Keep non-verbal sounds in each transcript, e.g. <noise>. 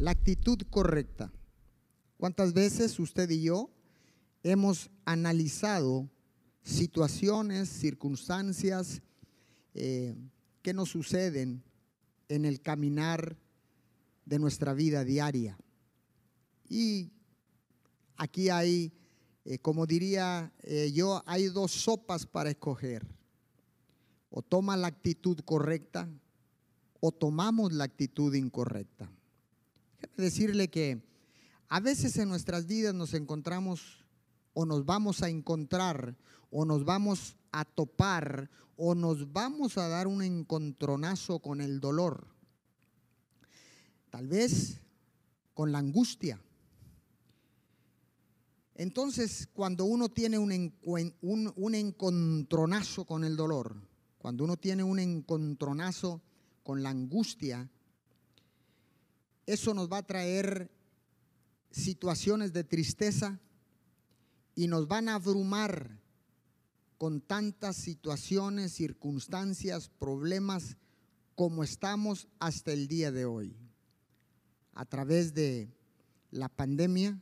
La actitud correcta. ¿Cuántas veces usted y yo hemos analizado situaciones, circunstancias eh, que nos suceden en el caminar de nuestra vida diaria? Y aquí hay, eh, como diría eh, yo, hay dos sopas para escoger. O toma la actitud correcta o tomamos la actitud incorrecta. Déjeme decirle que a veces en nuestras vidas nos encontramos o nos vamos a encontrar o nos vamos a topar o nos vamos a dar un encontronazo con el dolor. Tal vez con la angustia. Entonces, cuando uno tiene un, encontronazo con el dolor, cuando uno tiene un encontronazo con la angustia, eso nos va a traer situaciones de tristeza y nos van a abrumar con tantas situaciones, circunstancias, problemas como estamos hasta el día de hoy. A través de la pandemia,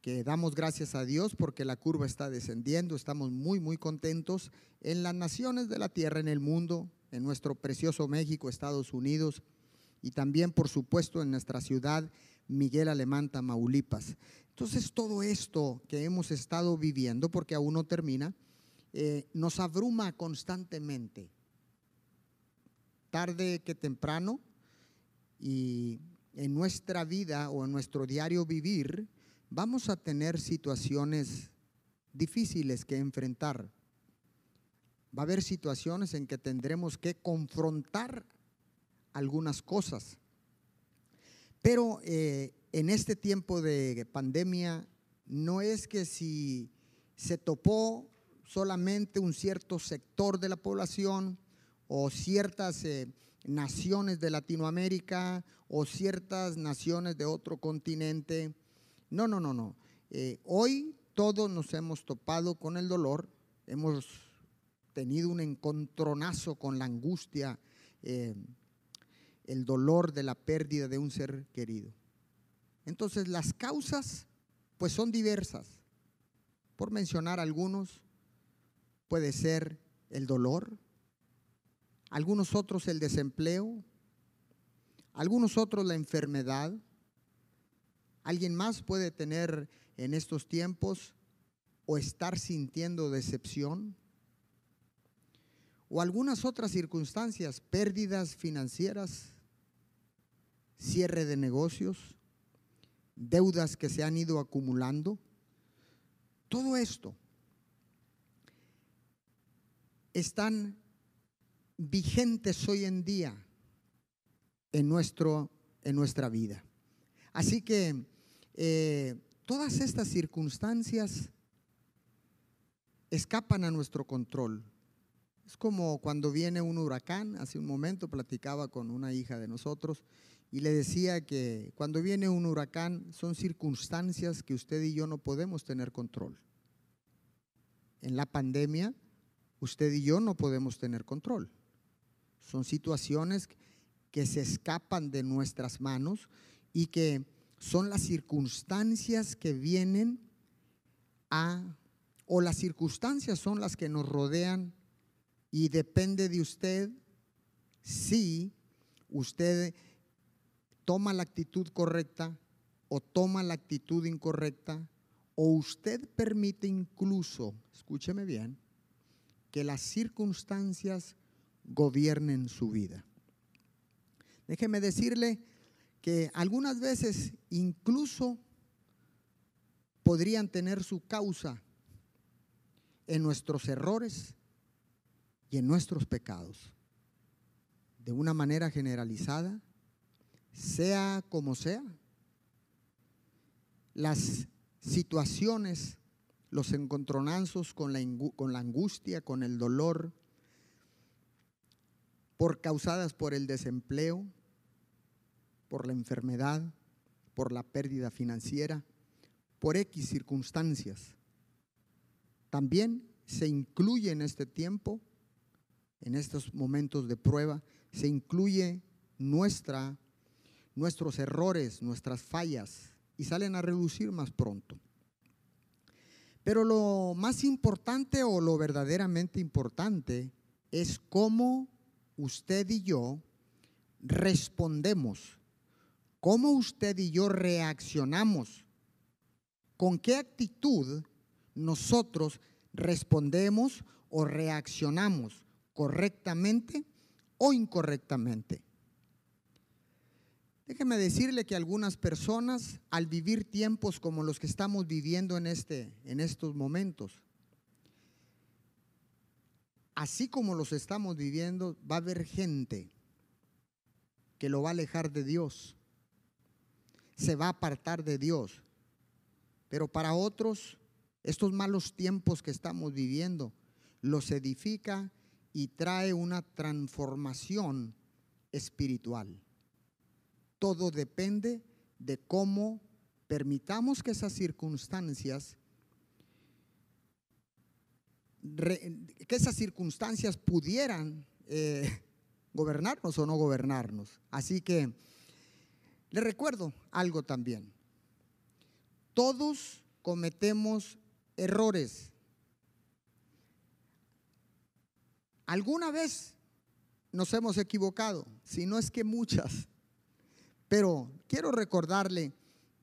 que damos gracias a Dios porque la curva está descendiendo, estamos muy, muy contentos en las naciones de la tierra, en el mundo, en nuestro precioso México, Estados Unidos y también, por supuesto, en nuestra ciudad Miguel Alemán, Tamaulipas. Entonces, todo esto que hemos estado viviendo, porque aún no termina, eh, nos abruma constantemente, tarde que temprano, y en nuestra vida o en nuestro diario vivir, vamos a tener situaciones difíciles que enfrentar va a haber situaciones en que tendremos que confrontar algunas cosas. Pero eh, en este tiempo de pandemia no es que si se topó solamente un cierto sector de la población o ciertas eh, naciones de Latinoamérica o ciertas naciones de otro continente. No, no, no, no. Eh, hoy todos nos hemos topado con el dolor, hemos tenido un encontronazo con la angustia, el dolor de la pérdida de un ser querido. Entonces las causas pues son diversas. Por mencionar algunos, puede ser el dolor, algunos otros el desempleo, algunos otros la enfermedad. Alguien más puede tener en estos tiempos o estar sintiendo decepción o algunas otras circunstancias, pérdidas financieras, cierre de negocios, deudas que se han ido acumulando. Todo esto están vigentes hoy en día en, nuestro, en nuestra vida. Así que eh, todas estas circunstancias escapan a nuestro control. Es como cuando viene un huracán, hace un momento platicaba con una hija de nosotros y le decía que cuando viene un huracán son circunstancias que usted y yo no podemos tener control. En la pandemia, usted y yo no podemos tener control. Son situaciones que se escapan de nuestras manos y que son las circunstancias que vienen a, o las circunstancias son las que nos rodean y depende de usted si usted toma la actitud correcta o toma la actitud incorrecta o usted permite incluso, escúcheme bien, que las circunstancias gobiernen su vida. Déjeme decirle que algunas veces incluso podrían tener su causa en nuestros errores, y en nuestros pecados, de una manera generalizada, sea como sea, las situaciones, los encontronazos con la, con la angustia, con el dolor, por causadas por el desempleo, por la enfermedad, por la pérdida financiera, por X circunstancias. También se incluye en este tiempo en estos momentos de prueba, se incluye nuestra, nuestros errores, nuestras fallas, y salen a relucir más pronto. Pero lo más importante o lo verdaderamente importante es cómo usted y yo respondemos, cómo usted y yo reaccionamos, con qué actitud nosotros respondemos o reaccionamos correctamente o incorrectamente. Déjeme decirle que algunas personas, al vivir tiempos como los que estamos viviendo en, este, en estos momentos, así como los estamos viviendo, va a haber gente que lo va a alejar de Dios, se va a apartar de Dios. Pero para otros, estos malos tiempos que estamos viviendo los edifica y trae una transformación espiritual. Todo depende de cómo permitamos que esas circunstancias que esas circunstancias pudieran eh, gobernarnos o no gobernarnos. Así que le recuerdo algo también. Todos cometemos errores. Alguna vez nos hemos equivocado, si no es que muchas. Pero quiero recordarle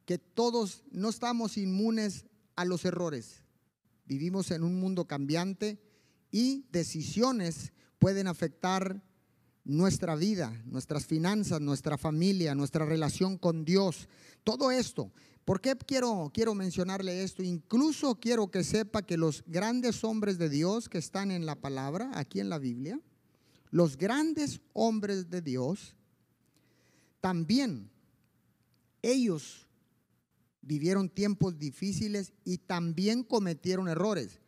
que todos no estamos inmunes a los errores. Vivimos en un mundo cambiante y decisiones pueden afectar nuestra vida, nuestras finanzas, nuestra familia, nuestra relación con Dios. Todo esto. ¿Por qué quiero, quiero mencionarle esto? Incluso quiero que sepa que los grandes hombres de Dios que están en la palabra, aquí en la Biblia, los grandes hombres de Dios, también ellos vivieron tiempos difíciles y también cometieron errores.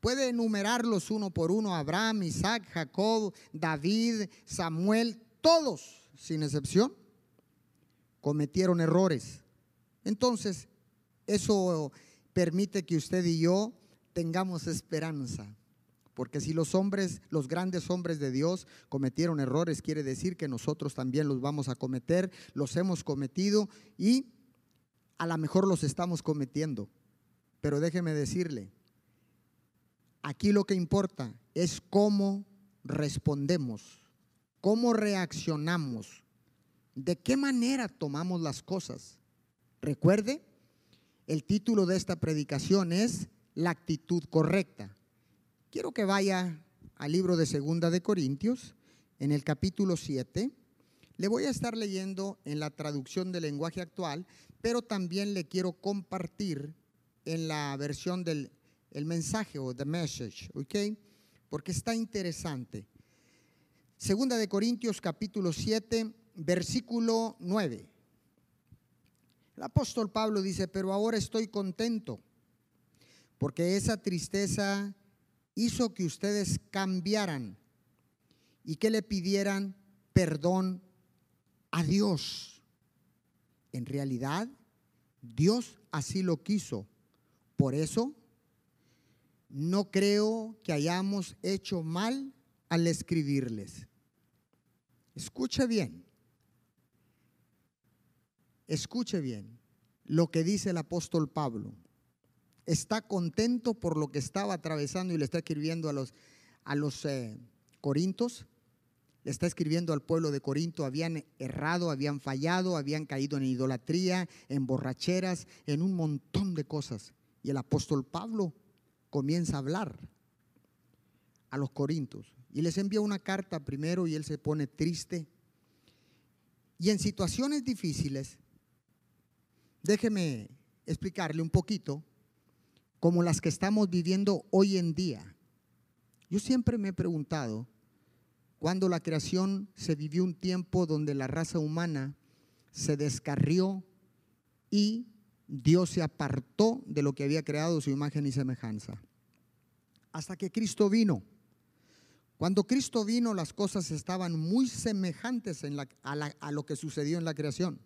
Puede enumerarlos uno por uno, Abraham, Isaac, Jacob, David, Samuel, todos, sin excepción, cometieron errores. Entonces, eso permite que usted y yo tengamos esperanza. Porque si los hombres, los grandes hombres de Dios cometieron errores, quiere decir que nosotros también los vamos a cometer, los hemos cometido y a lo mejor los estamos cometiendo. Pero déjeme decirle, aquí lo que importa es cómo respondemos, cómo reaccionamos, de qué manera tomamos las cosas. Recuerde, el título de esta predicación es La actitud correcta. Quiero que vaya al libro de Segunda de Corintios, en el capítulo 7. Le voy a estar leyendo en la traducción del lenguaje actual, pero también le quiero compartir en la versión del el mensaje o the message, ¿ok? Porque está interesante. Segunda de Corintios capítulo 7, versículo 9. El apóstol Pablo dice, pero ahora estoy contento, porque esa tristeza hizo que ustedes cambiaran y que le pidieran perdón a Dios. En realidad, Dios así lo quiso. Por eso, no creo que hayamos hecho mal al escribirles. Escuche bien. Escuche bien lo que dice el apóstol Pablo. Está contento por lo que estaba atravesando y le está escribiendo a los, a los eh, corintos. Le está escribiendo al pueblo de Corinto. Habían errado, habían fallado, habían caído en idolatría, en borracheras, en un montón de cosas. Y el apóstol Pablo comienza a hablar a los corintos. Y les envía una carta primero y él se pone triste. Y en situaciones difíciles, Déjeme explicarle un poquito como las que estamos viviendo hoy en día. Yo siempre me he preguntado, cuando la creación se vivió un tiempo donde la raza humana se descarrió y Dios se apartó de lo que había creado su imagen y semejanza. Hasta que Cristo vino. Cuando Cristo vino las cosas estaban muy semejantes a, lo que sucedió en la creación.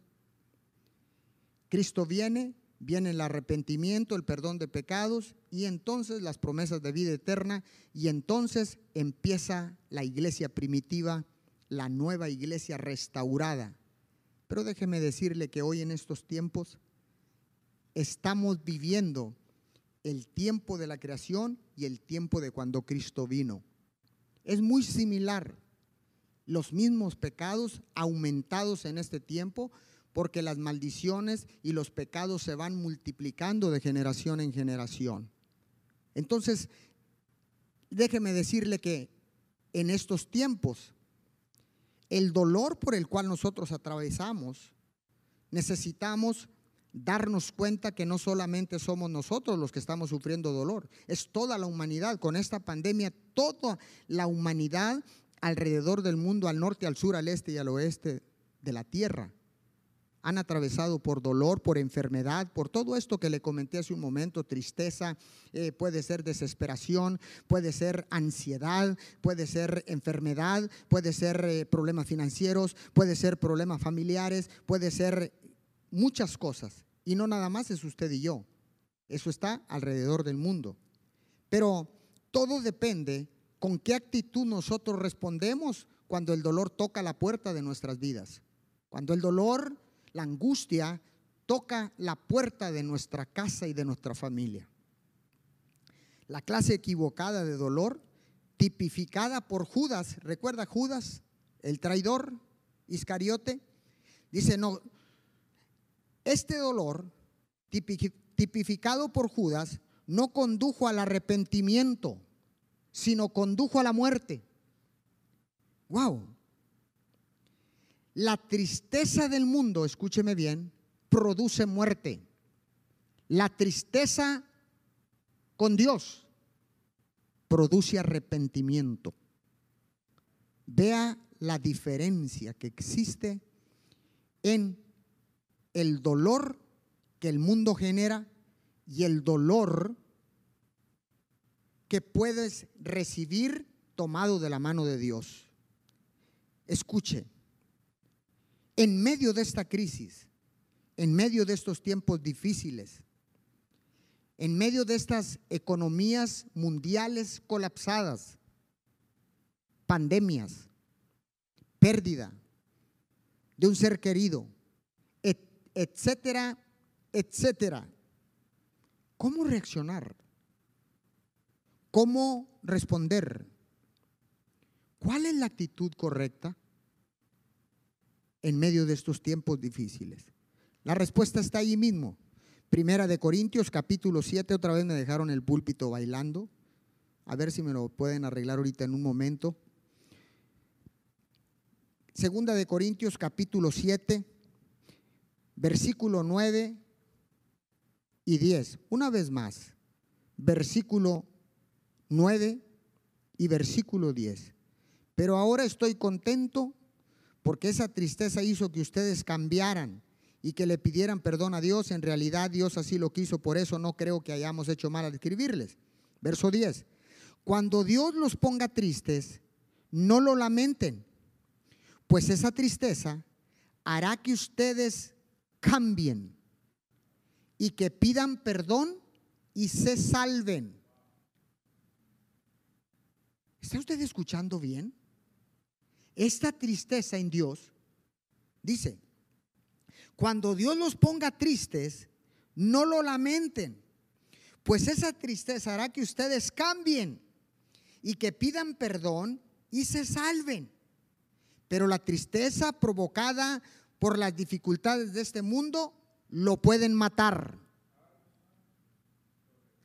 Cristo viene, viene el arrepentimiento, el perdón de pecados y entonces las promesas de vida eterna y entonces empieza la iglesia primitiva, la nueva iglesia restaurada, Pero déjeme decirle que hoy en estos tiempos estamos viviendo el tiempo de la creación y el tiempo de cuando Cristo vino. Es muy similar. Los mismos pecados aumentados en este tiempo porque las maldiciones y los pecados se van multiplicando de generación en generación. Entonces, déjeme decirle que en estos tiempos, el dolor por el cual nosotros atravesamos, necesitamos darnos cuenta que no solamente somos nosotros los que estamos sufriendo dolor, es toda la humanidad. Con esta pandemia, toda la humanidad alrededor del mundo, al norte, al sur, al este y al oeste de la tierra, han atravesado por dolor, por enfermedad, por todo esto que le comenté hace un momento, tristeza, eh, puede ser desesperación, puede ser ansiedad, puede ser enfermedad, puede ser eh, problemas financieros, puede ser problemas familiares, puede ser muchas cosas. Y no nada más es usted y yo. Eso está alrededor del mundo. Pero todo depende con qué actitud nosotros respondemos cuando el dolor toca la puerta de nuestras vidas. Cuando el dolor, la angustia, toca la puerta de nuestra casa y de nuestra familia. La clase equivocada de dolor, tipificada por Judas, ¿recuerda Judas, el traidor, Iscariote? Dice, no, este dolor, tipificado por Judas, no condujo al arrepentimiento, sino condujo a la muerte. Wow. La tristeza del mundo, escúcheme bien, produce muerte. La tristeza con Dios produce arrepentimiento. Vea la diferencia que existe en el dolor que el mundo genera y el dolor que puedes recibir tomado de la mano de Dios. Escuche, en medio de esta crisis, en medio de estos tiempos difíciles, en medio de estas economías mundiales colapsadas, pandemias, pérdida de un ser querido, etcétera, etcétera. ¿Cómo reaccionar? ¿Cómo responder? ¿Cuál es la actitud correcta en medio de estos tiempos difíciles? La respuesta está ahí mismo. Primera de Corintios capítulo 7, otra vez me dejaron el púlpito bailando. A ver si me lo pueden arreglar ahorita en un momento. Segunda de Corintios capítulo 7 versículo 9 y 10. Una vez más, versículo 9 y versículo 10. Pero ahora estoy contento porque esa tristeza hizo que ustedes cambiaran y que le pidieran perdón a Dios. En realidad Dios así lo quiso, por eso no creo que hayamos hecho mal al escribirles. Verso 10. Cuando Dios los ponga tristes, no lo lamenten, pues esa tristeza hará que ustedes cambien y que pidan perdón y se salven. ¿Está usted escuchando bien? Esta tristeza en Dios, dice, cuando Dios los ponga tristes, no lo lamenten, pues esa tristeza hará que ustedes cambien y que pidan perdón y se salven. Pero la tristeza provocada por las dificultades de este mundo, lo pueden matar.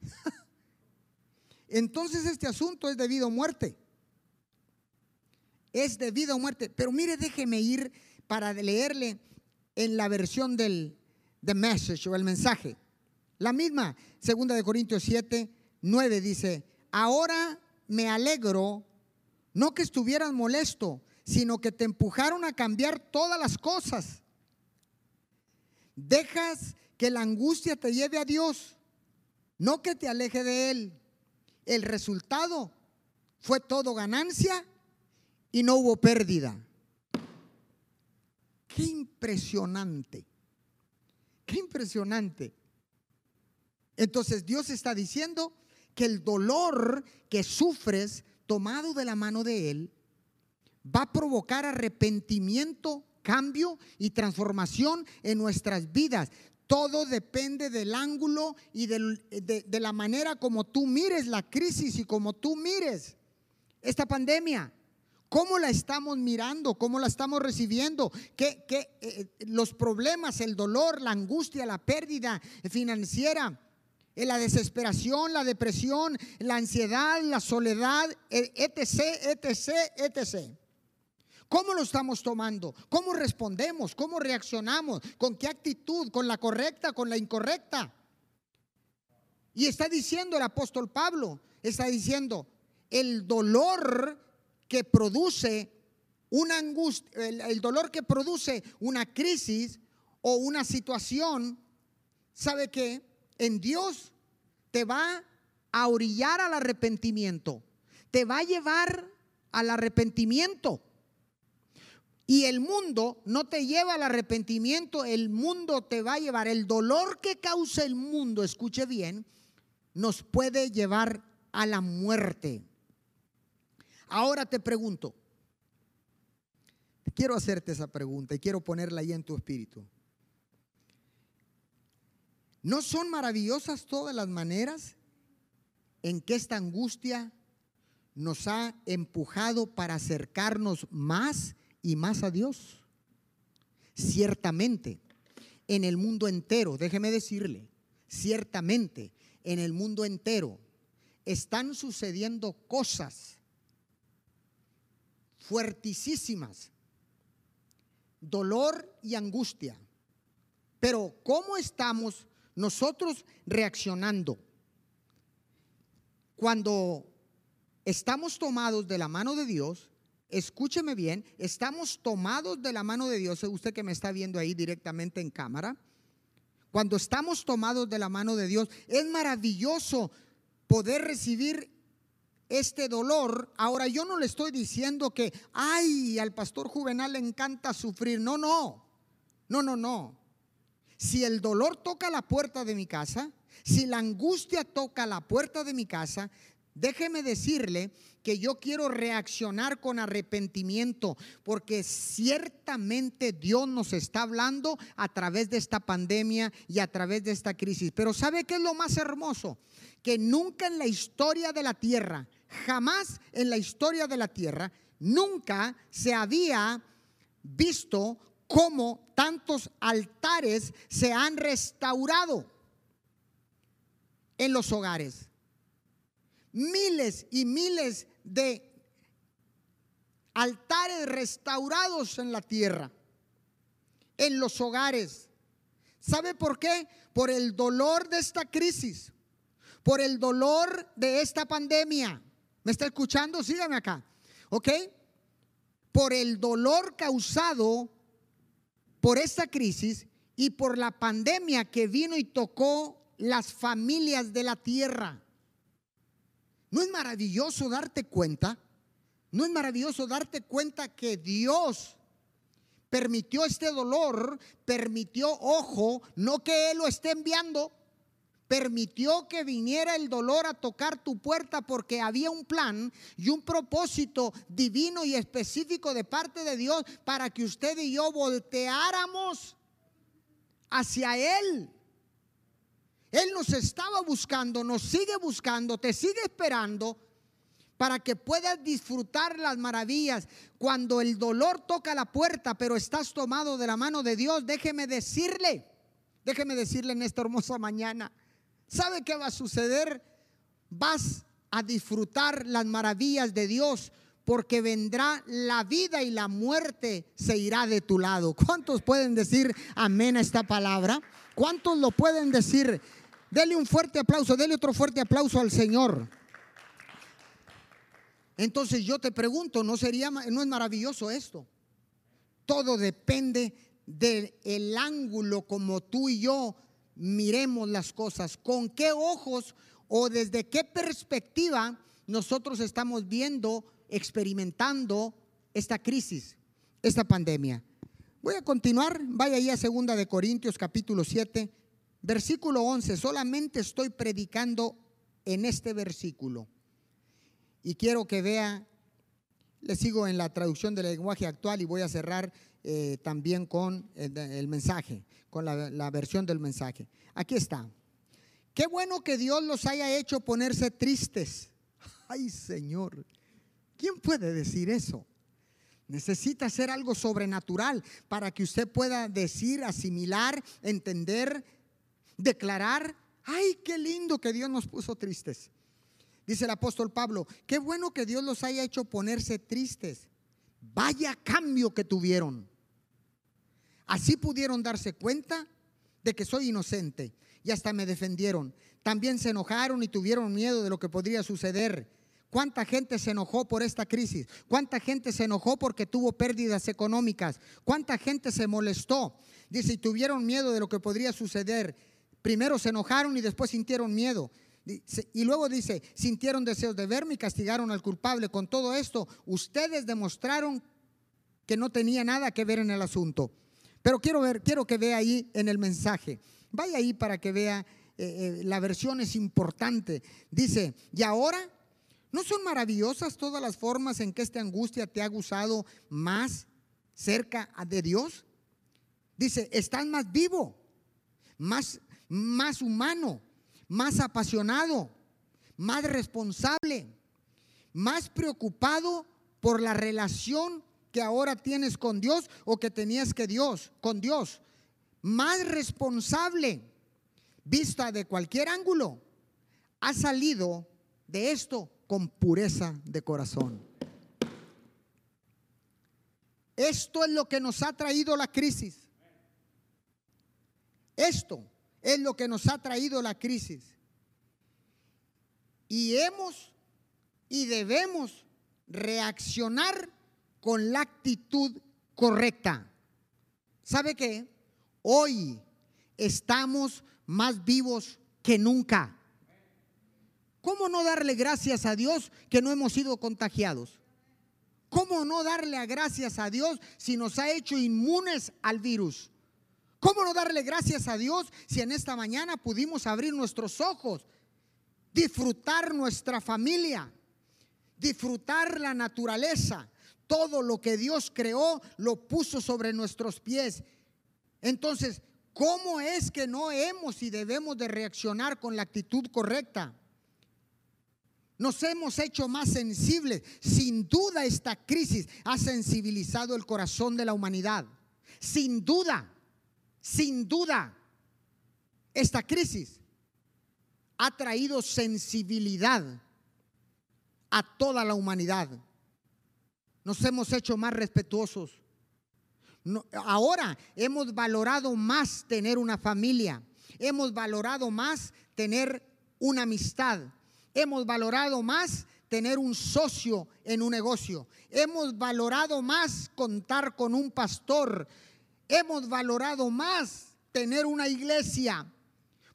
<laughs> Entonces este asunto es debido a muerte. Es debido a muerte. Pero mire, déjeme ir para leerle en la versión del the message o el mensaje. La misma, segunda de Corintios 7, 9 dice, ahora me alegro, no que estuvieras molesto, sino que te empujaron a cambiar todas las cosas. Dejas que la angustia te lleve a Dios, no que te aleje de Él. El resultado fue todo ganancia y no hubo pérdida. Qué impresionante, qué impresionante. Entonces Dios está diciendo que el dolor que sufres tomado de la mano de Él va a provocar arrepentimiento cambio y transformación en nuestras vidas. Todo depende del ángulo y de, de, la manera como tú mires la crisis y como tú mires esta pandemia. ¿Cómo la estamos mirando? ¿Cómo la estamos recibiendo? ¿Qué, qué eh, los problemas, el dolor, la angustia, la pérdida financiera, eh, la desesperación, la depresión, la ansiedad, la soledad, etc., etc., etc. ¿Cómo lo estamos tomando? ¿Cómo respondemos? ¿Cómo reaccionamos? ¿Con qué actitud? ¿Con la correcta? ¿Con la incorrecta? Y está diciendo el apóstol Pablo, está diciendo, el dolor que produce una angustia, el, dolor que produce una crisis o una situación, ¿sabe qué? En Dios te va a orillar al arrepentimiento, te va a llevar al arrepentimiento. Y el mundo no te lleva al arrepentimiento, el mundo te va a llevar. El dolor que causa el mundo, escuche bien, nos puede llevar a la muerte. Ahora te pregunto, quiero hacerte esa pregunta y quiero ponerla ahí en tu espíritu. ¿No son maravillosas todas las maneras en que esta angustia nos ha empujado para acercarnos más y más a Dios? Ciertamente, en el mundo entero, déjeme decirle, ciertamente, en el mundo entero están sucediendo cosas fuertísimas, dolor y angustia. Pero ¿cómo estamos nosotros reaccionando? Cuando estamos tomados de la mano de Dios, escúcheme bien, estamos tomados de la mano de Dios, usted que me está viendo ahí directamente en cámara, cuando estamos tomados de la mano de Dios, es maravilloso poder recibir este dolor, ahora yo no le estoy diciendo que, ay, al pastor juvenal le encanta sufrir. No, no, no, no, no. Si el dolor toca la puerta de mi casa, si la angustia toca la puerta de mi casa, déjeme decirle que yo quiero reaccionar con arrepentimiento, porque ciertamente Dios nos está hablando a través de esta pandemia y a través de esta crisis. Pero ¿sabe qué es lo más hermoso? Que nunca en la historia de la tierra jamás en la historia de la tierra, nunca se había visto cómo tantos altares se han restaurado en los hogares. Miles y miles de altares restaurados en la tierra, en los hogares. ¿Sabe por qué? Por el dolor de esta crisis, por el dolor de esta pandemia ¿Me está escuchando? Sígame acá. ¿Ok? Por el dolor causado por esta crisis y por la pandemia que vino y tocó las familias de la tierra. ¿No es maravilloso darte cuenta? ¿No es maravilloso darte cuenta que Dios permitió este dolor, permitió, ojo, no que Él lo esté enviando, permitió que viniera el dolor a tocar tu puerta porque había un plan y un propósito divino y específico de parte de Dios para que usted y yo volteáramos hacia Él. Él nos estaba buscando, nos sigue buscando, te sigue esperando para que puedas disfrutar las maravillas. Cuando el dolor toca la puerta, pero estás tomado de la mano de Dios, déjeme decirle, déjeme decirle en esta hermosa mañana, ¿Sabe qué va a suceder? Vas a disfrutar las maravillas de Dios porque vendrá la vida y la muerte se irá de tu lado. ¿Cuántos pueden decir amén a esta palabra? ¿Cuántos lo pueden decir? Dele un fuerte aplauso, dele otro fuerte aplauso al Señor. Entonces yo te pregunto, ¿no sería no es maravilloso esto? Todo depende del ángulo como tú y yo miremos las cosas, con qué ojos o desde qué perspectiva nosotros estamos viendo, experimentando esta crisis, esta pandemia. Voy a continuar, vaya ahí a segunda de Corintios capítulo 7, versículo 11, solamente estoy predicando en este versículo. Y quiero que vea, le sigo en la traducción del lenguaje actual y voy a cerrar eh, también con el, mensaje, con la, versión del mensaje. Aquí está. Qué bueno que Dios los haya hecho ponerse tristes. <laughs> Ay, Señor, ¿quién puede decir eso? Necesita ser algo sobrenatural para que usted pueda decir, asimilar, entender, declarar. Ay, qué lindo que Dios nos puso tristes. Dice el apóstol Pablo, qué bueno que Dios los haya hecho ponerse tristes. Vaya cambio que tuvieron. Así pudieron darse cuenta de que soy inocente y hasta me defendieron. También se enojaron y tuvieron miedo de lo que podría suceder. ¿Cuánta gente se enojó por esta crisis? ¿Cuánta gente se enojó porque tuvo pérdidas económicas? ¿Cuánta gente se molestó? Dice, y tuvieron miedo de lo que podría suceder. Primero se enojaron y después sintieron miedo. Y luego dice, sintieron deseos de verme y castigaron al culpable. Con todo esto, ustedes demostraron que no tenía nada que ver en el asunto. Pero quiero ver, quiero que vea ahí en el mensaje. Vaya ahí para que vea, eh, eh, la versión es importante. Dice, y ahora, ¿no son maravillosas todas las formas en que esta angustia te ha gustado más cerca de Dios? Dice, estás más vivo, más, más humano, más apasionado, más responsable, más preocupado por la relación que ahora tienes con Dios o que tenías que Dios, con Dios. Más responsable, vista de cualquier ángulo, ha salido de esto con pureza de corazón. Esto es lo que nos ha traído la crisis. Esto es lo que nos ha traído la crisis. Y hemos y debemos reaccionar con la actitud correcta. ¿Sabe qué? Hoy estamos más vivos que nunca. ¿Cómo no darle gracias a Dios que no hemos sido contagiados? ¿Cómo no darle gracias a Dios si nos ha hecho inmunes al virus? ¿Cómo no darle gracias a Dios si en esta mañana pudimos abrir nuestros ojos, disfrutar nuestra familia, disfrutar la naturaleza, todo lo que Dios creó lo puso sobre nuestros pies. Entonces, ¿cómo es que no hemos y debemos de reaccionar con la actitud correcta? Nos hemos hecho más sensibles. Sin duda esta crisis ha sensibilizado el corazón de la humanidad. Sin duda, sin duda, esta crisis ha traído sensibilidad a toda la humanidad nos hemos hecho más respetuosos. ahora hemos valorado más tener una familia, hemos valorado más tener una amistad, hemos valorado más tener un socio en un negocio, hemos valorado más contar con un pastor, hemos valorado más tener una iglesia,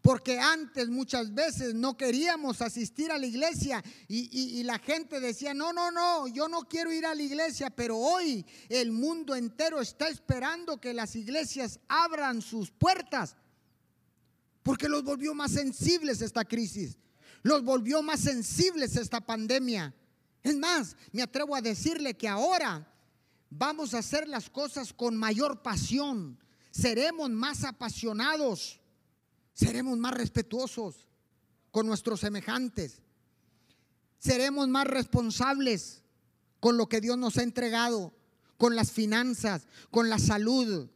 porque antes muchas veces no queríamos asistir a la iglesia y, la gente decía, no, no, no, yo no quiero ir a la iglesia, pero hoy el mundo entero está esperando que las iglesias abran sus puertas, porque los volvió más sensibles esta crisis, los volvió más sensibles esta pandemia. Es más, me atrevo a decirle que ahora vamos a hacer las cosas con mayor pasión, seremos más apasionados. Seremos más respetuosos con nuestros semejantes, seremos más responsables con lo que Dios nos ha entregado, con las finanzas, con la salud.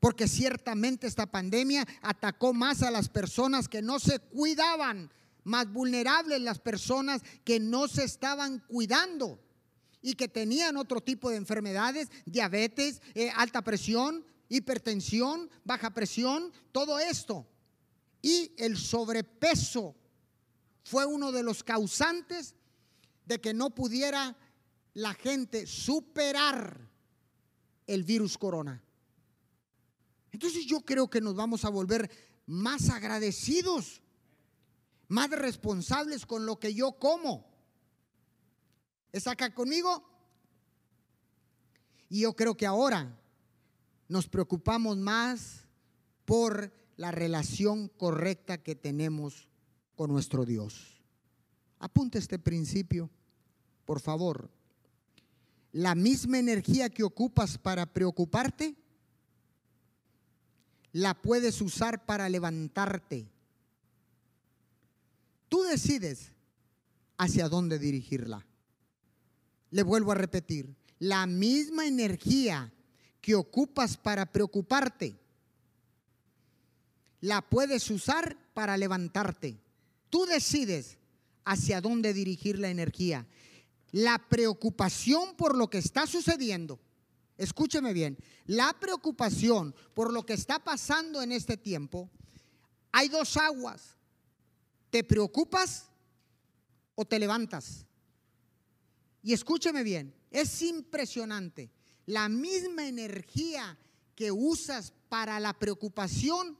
Porque ciertamente esta pandemia atacó más a las personas que no se cuidaban, más vulnerables las personas que no se estaban cuidando y que tenían otro tipo de enfermedades, diabetes, eh, alta presión, hipertensión, baja presión, todo esto. Y el sobrepeso fue uno de los causantes de que no pudiera la gente superar el virus corona. Entonces yo creo que nos vamos a volver más agradecidos, más responsables con lo que yo como. ¿Está acá conmigo? Y yo creo que ahora nos preocupamos más por la relación correcta que tenemos con nuestro Dios. Apunte este principio, por favor. la misma energía que ocupas para preocuparte, la puedes usar para levantarte. Tú decides hacia dónde dirigirla. Le vuelvo a repetir, la misma energía que ocupas para preocuparte, la puedes usar para levantarte. Tú decides hacia dónde dirigir la energía. La preocupación por lo que está sucediendo, escúcheme bien, la preocupación por lo que está pasando en este tiempo, hay dos aguas. ¿Te preocupas o te levantas? Y escúcheme bien, es impresionante. La misma energía que usas para la preocupación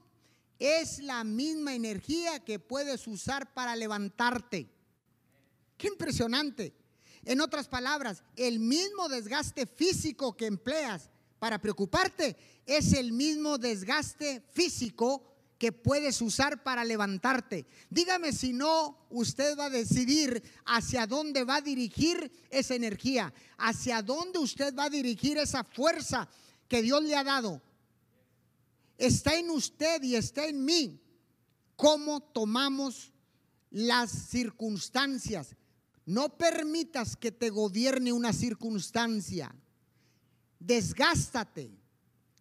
es la misma energía que puedes usar para levantarte. Qué impresionante. En otras palabras, el mismo desgaste físico que empleas para preocuparte es el mismo desgaste físico que puedes usar para levantarte. Dígame si no, usted va a decidir hacia dónde va a dirigir esa energía, hacia dónde usted va a dirigir esa fuerza que Dios le ha dado está en usted y está en mí cómo tomamos las circunstancias. No permitas que te gobierne una circunstancia. Desgástate,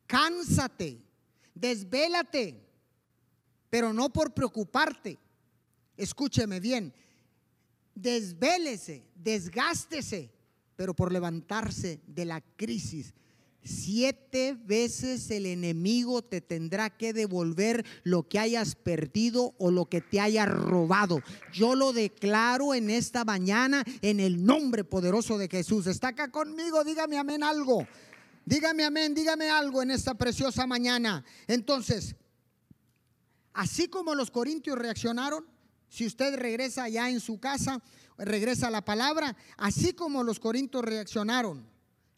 cánsate, desvélate, pero no por preocuparte. Escúcheme bien, desvélese, desgástese, pero por levantarse de la crisis Siete veces el enemigo te tendrá que devolver lo que hayas perdido o lo que te haya robado. Yo lo declaro en esta mañana en el nombre poderoso de Jesús. Está acá conmigo, dígame amén algo. Dígame amén, dígame algo en esta preciosa mañana. Entonces, así como los corintios reaccionaron, si usted regresa ya en su casa, regresa la palabra, así como los corintios reaccionaron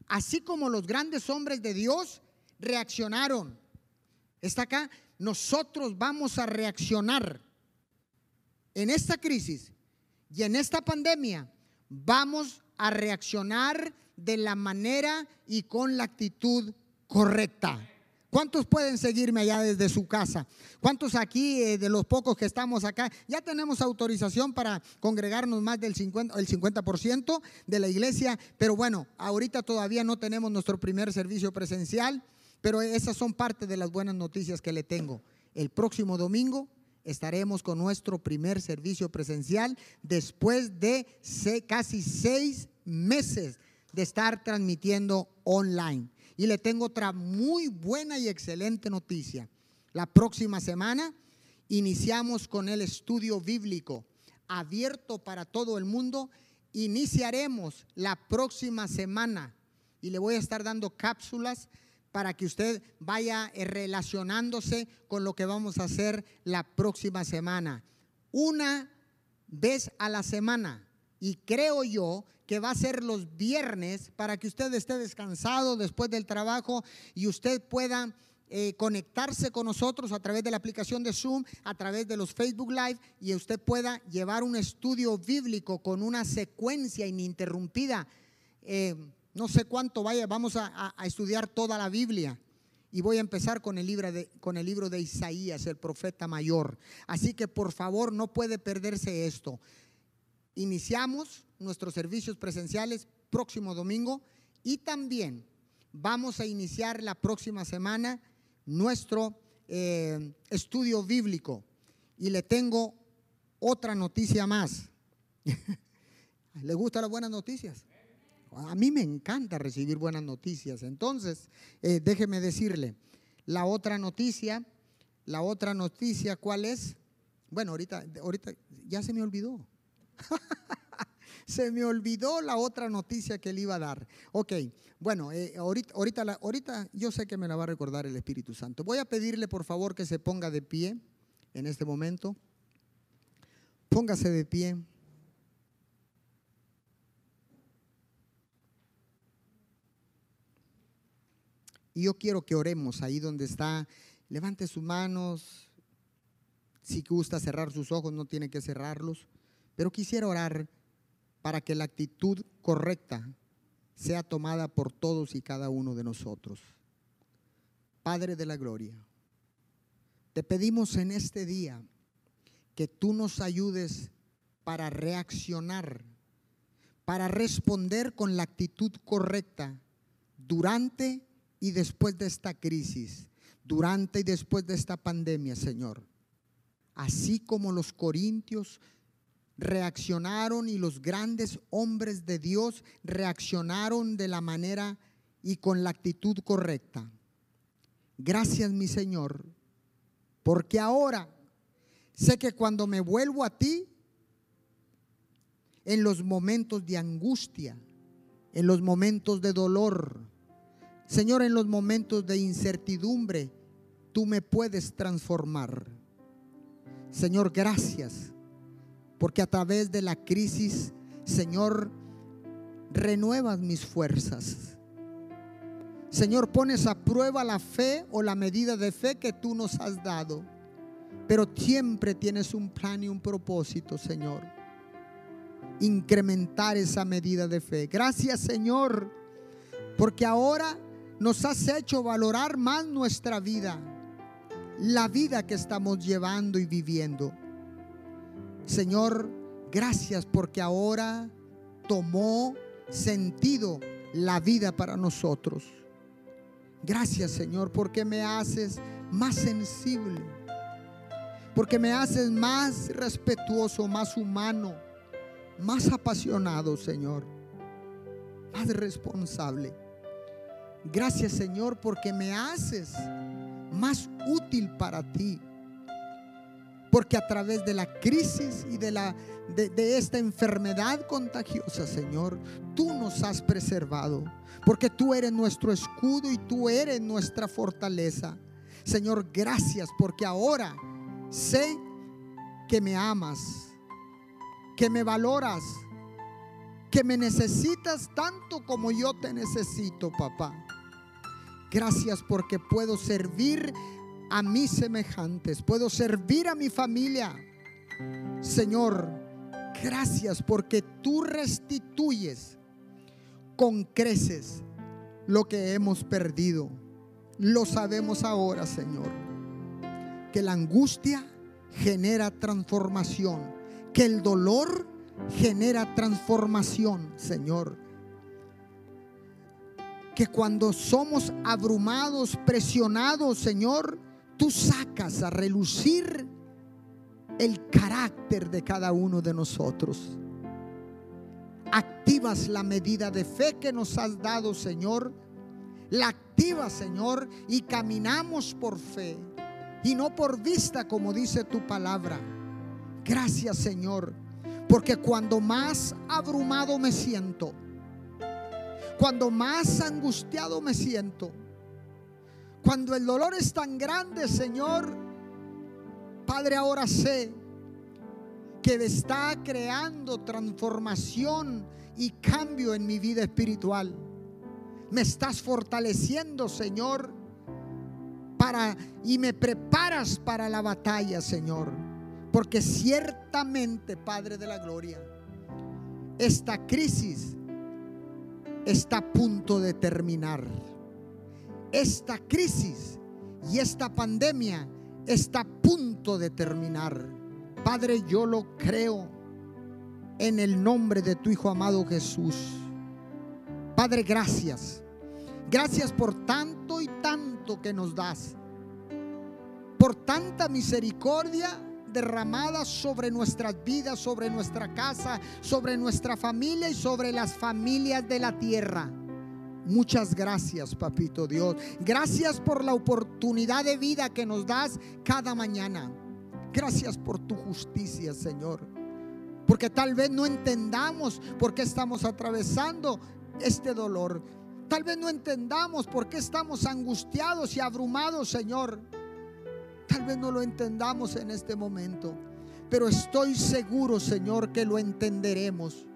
así como los grandes hombres de Dios reaccionaron. Está acá, nosotros vamos a reaccionar en esta crisis y en esta pandemia. Vamos a reaccionar de la manera y con la actitud correcta. ¿Cuántos pueden seguirme allá desde su casa? ¿Cuántos aquí, eh, de los pocos que estamos acá, ya tenemos autorización para congregarnos más del 50, el 50% de la iglesia? Pero bueno, ahorita todavía no tenemos nuestro primer servicio presencial, pero esas son parte de las buenas noticias que le tengo. El próximo domingo estaremos con nuestro primer servicio presencial después de casi seis meses de estar transmitiendo online. Y le tengo otra muy buena y excelente noticia. La próxima semana iniciamos con el estudio bíblico abierto para todo el mundo. Iniciaremos la próxima semana y le voy a estar dando cápsulas para que usted vaya relacionándose con lo que vamos a hacer la próxima semana. Una vez a la semana. Y creo yo que va a ser los viernes para que usted esté descansado después del trabajo y usted pueda eh, conectarse con nosotros a través de la aplicación de Zoom, a través de los Facebook Live y usted pueda llevar un estudio bíblico con una secuencia ininterrumpida. Eh, no sé cuánto vaya, vamos a, estudiar toda la Biblia. Y voy a empezar con el, libro de, con el libro de Isaías, el profeta mayor. Así que por favor no puede perderse esto. Iniciamos nuestros servicios presenciales próximo domingo y también vamos a iniciar la próxima semana nuestro eh, estudio bíblico. Y le tengo otra noticia más. <laughs> ¿Le gustan las buenas noticias? A mí me encanta recibir buenas noticias. Entonces, eh, déjeme decirle, la otra noticia, la otra noticia, ¿cuál es? Bueno, ahorita, ahorita ya se me olvidó. <laughs> Se me olvidó la otra noticia que le iba a dar. Ok, bueno, eh, ahorita, ahorita, ahorita yo sé que me la va a recordar el Espíritu Santo. Voy a pedirle por favor que se ponga de pie en este momento. Póngase de pie. Y yo quiero que oremos ahí donde está. Levante sus manos. Si gusta cerrar sus ojos, no tiene que cerrarlos. Pero quisiera orar para que la actitud correcta sea tomada por todos y cada uno de nosotros. Padre de la Gloria, te pedimos en este día que tú nos ayudes para reaccionar, para responder con la actitud correcta durante y después de esta crisis, durante y después de esta pandemia, Señor. Así como los corintios reaccionaron y los grandes hombres de Dios reaccionaron de la manera y con la actitud correcta. Gracias, mi Señor, porque ahora sé que cuando me vuelvo a ti, en los momentos de angustia, en los momentos de dolor, Señor, en los momentos de incertidumbre, tú me puedes transformar. Señor, gracias, porque a través de la crisis, Señor, renuevas mis fuerzas. Señor, pones a prueba la fe o la medida de fe que tú nos has dado. Pero siempre tienes un plan y un propósito, Señor. Incrementar esa medida de fe. Gracias, Señor, porque ahora nos has hecho valorar más nuestra vida, la vida que estamos llevando y viviendo. Señor, gracias porque ahora tomó sentido la vida para nosotros. Gracias Señor porque me haces más sensible, porque me haces más respetuoso, más humano, más apasionado Señor, más responsable. Gracias Señor porque me haces más útil para ti. Porque a través de la crisis y de, la, de, esta enfermedad contagiosa, Señor, tú nos has preservado. Porque tú eres nuestro escudo y tú eres nuestra fortaleza. Señor, gracias porque ahora sé que me amas, que me valoras, que me necesitas tanto como yo te necesito, papá. Gracias porque puedo servir a mis semejantes, puedo servir a mi familia. Señor, gracias porque tú restituyes con creces lo que hemos perdido. Lo sabemos ahora, Señor, que la angustia genera transformación, que el dolor genera transformación, Señor que cuando somos abrumados, presionados, Señor, tú sacas a relucir el carácter de cada uno de nosotros. Activas la medida de fe que nos has dado, Señor. La activas, Señor, y caminamos por fe y no por vista, como dice tu palabra. Gracias, Señor, porque cuando más abrumado me siento, cuando más angustiado me siento, cuando el dolor es tan grande, Señor, Padre, ahora sé que está creando transformación y cambio en mi vida espiritual. Me estás fortaleciendo, Señor, para y me preparas para la batalla, Señor. Porque ciertamente, Padre de la gloria, esta crisis está a punto de terminar. Esta crisis y esta pandemia está a punto de terminar. Padre, yo lo creo en el nombre de tu Hijo amado Jesús. Padre, gracias. Gracias por tanto y tanto que nos das. Por tanta misericordia derramadas sobre nuestras vidas, sobre nuestra casa, sobre nuestra familia y sobre las familias de la tierra. Muchas gracias, papito Dios. Gracias por la oportunidad de vida que nos das cada mañana. Gracias por tu justicia, Señor. Porque tal vez no entendamos por qué estamos atravesando este dolor. Tal vez no entendamos por qué estamos angustiados y abrumados, Señor. Tal vez no lo entendamos en este momento, pero estoy seguro, Señor, que lo entenderemos.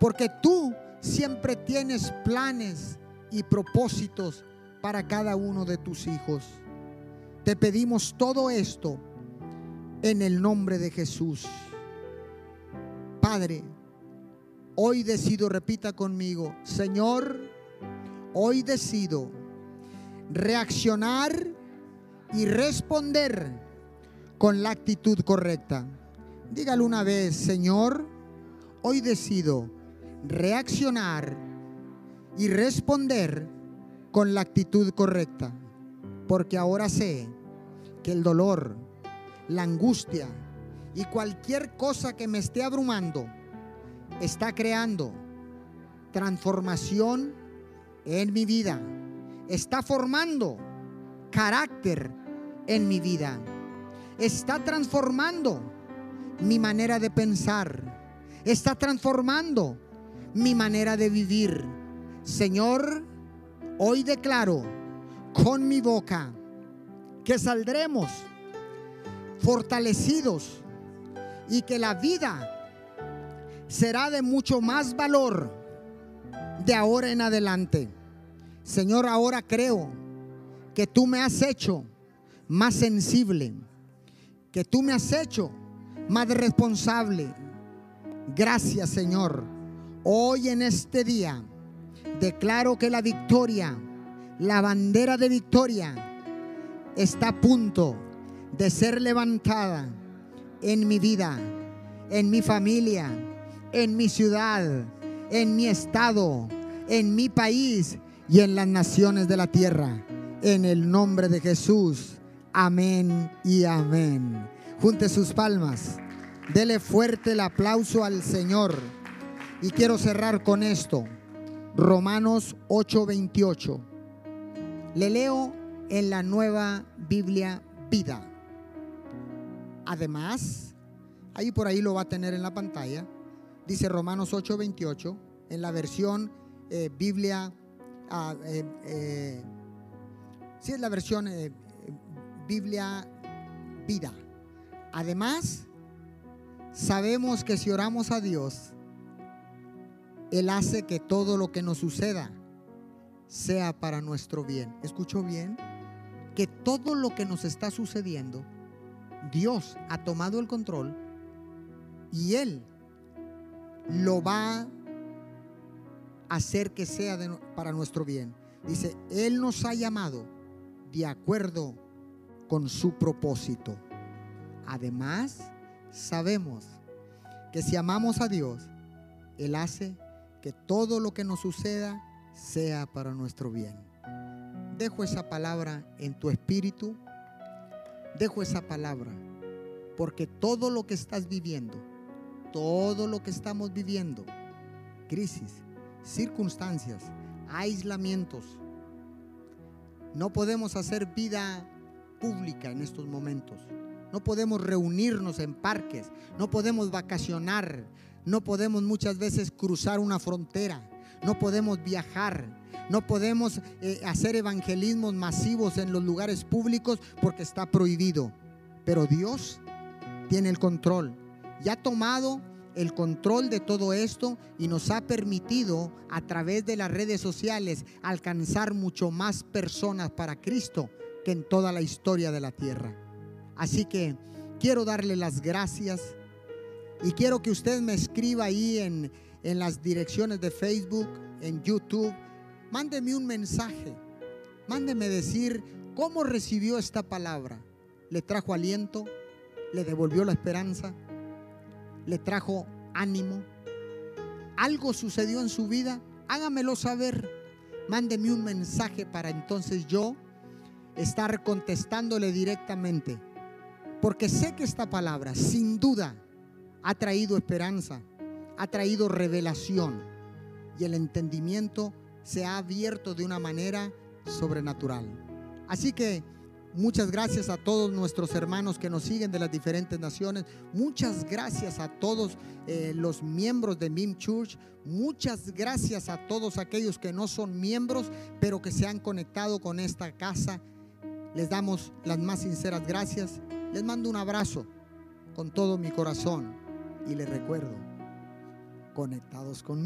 Porque tú siempre tienes planes y propósitos para cada uno de tus hijos. Te pedimos todo esto en el nombre de Jesús. Padre, hoy decido, repita conmigo, Señor, hoy decido reaccionar y responder con la actitud correcta. Dígalo una vez, Señor, hoy decido reaccionar y responder con la actitud correcta, porque ahora sé que el dolor, la angustia y cualquier cosa que me esté abrumando está creando transformación en mi vida, está formando carácter en mi vida, está transformando mi manera de pensar, está transformando mi manera de vivir. Señor, hoy declaro con mi boca que saldremos fortalecidos y que la vida será de mucho más valor de ahora en adelante. Señor, ahora creo que tú me has hecho más sensible, que tú me has hecho más responsable. Gracias, Señor. Hoy en este día declaro que la victoria, la bandera de victoria, está a punto de ser levantada en mi vida, en mi familia, en mi ciudad, en mi estado, en mi país y en las naciones de la tierra. En el nombre de Jesús. Amén y amén. Junte sus palmas. Dele fuerte el aplauso al Señor. Y quiero cerrar con esto. Romanos 8:28. Le leo en la nueva Biblia vida. Además, ahí por ahí lo va a tener en la pantalla. Dice Romanos 8:28 en la versión eh, Biblia. Ah, eh, eh, si es la versión Biblia vida. Además, sabemos que si oramos a Dios, Él hace que todo lo que nos suceda sea para nuestro bien. ¿Escuchó bien? Que todo lo que nos está sucediendo, Dios ha tomado el control y Él lo va a hacer que sea para nuestro bien. Dice, Él nos ha llamado de acuerdo con su propósito. Además, sabemos que si amamos a Dios, Él hace que todo lo que nos suceda sea para nuestro bien. Dejo esa palabra en tu espíritu. Dejo esa palabra. Porque todo lo que estás viviendo, todo lo que estamos viviendo, crisis, circunstancias, aislamientos, no podemos hacer vida pública en estos momentos. No podemos reunirnos en parques, no podemos vacacionar, no podemos muchas veces cruzar una frontera, no podemos viajar, no podemos eh, hacer evangelismos masivos en los lugares públicos porque está prohibido. Pero Dios tiene el control. Ya ha tomado el control de todo esto y nos ha permitido a través de las redes sociales alcanzar mucho más personas para Cristo que en toda la historia de la tierra. Así que quiero darle las gracias y quiero que usted me escriba ahí en, en las direcciones de Facebook, en YouTube. Mándeme un mensaje. Mándeme decir cómo recibió esta palabra. ¿Le trajo aliento? ¿Le devolvió la esperanza? ¿Le trajo ánimo? ¿Algo sucedió en su vida? Hágamelo saber. Mándeme un mensaje para entonces yo estar contestándole directamente. Porque sé que esta palabra, sin duda, ha traído esperanza, ha traído revelación y el entendimiento se ha abierto de una manera sobrenatural. Así que muchas gracias a todos nuestros hermanos que nos siguen de las diferentes naciones. Muchas gracias a todos eh, los miembros de MIM Church. Muchas gracias a todos aquellos que no son miembros, pero que se han conectado con esta casa. Les damos las más sinceras gracias les mando un abrazo con todo mi corazón y les recuerdo, conectados con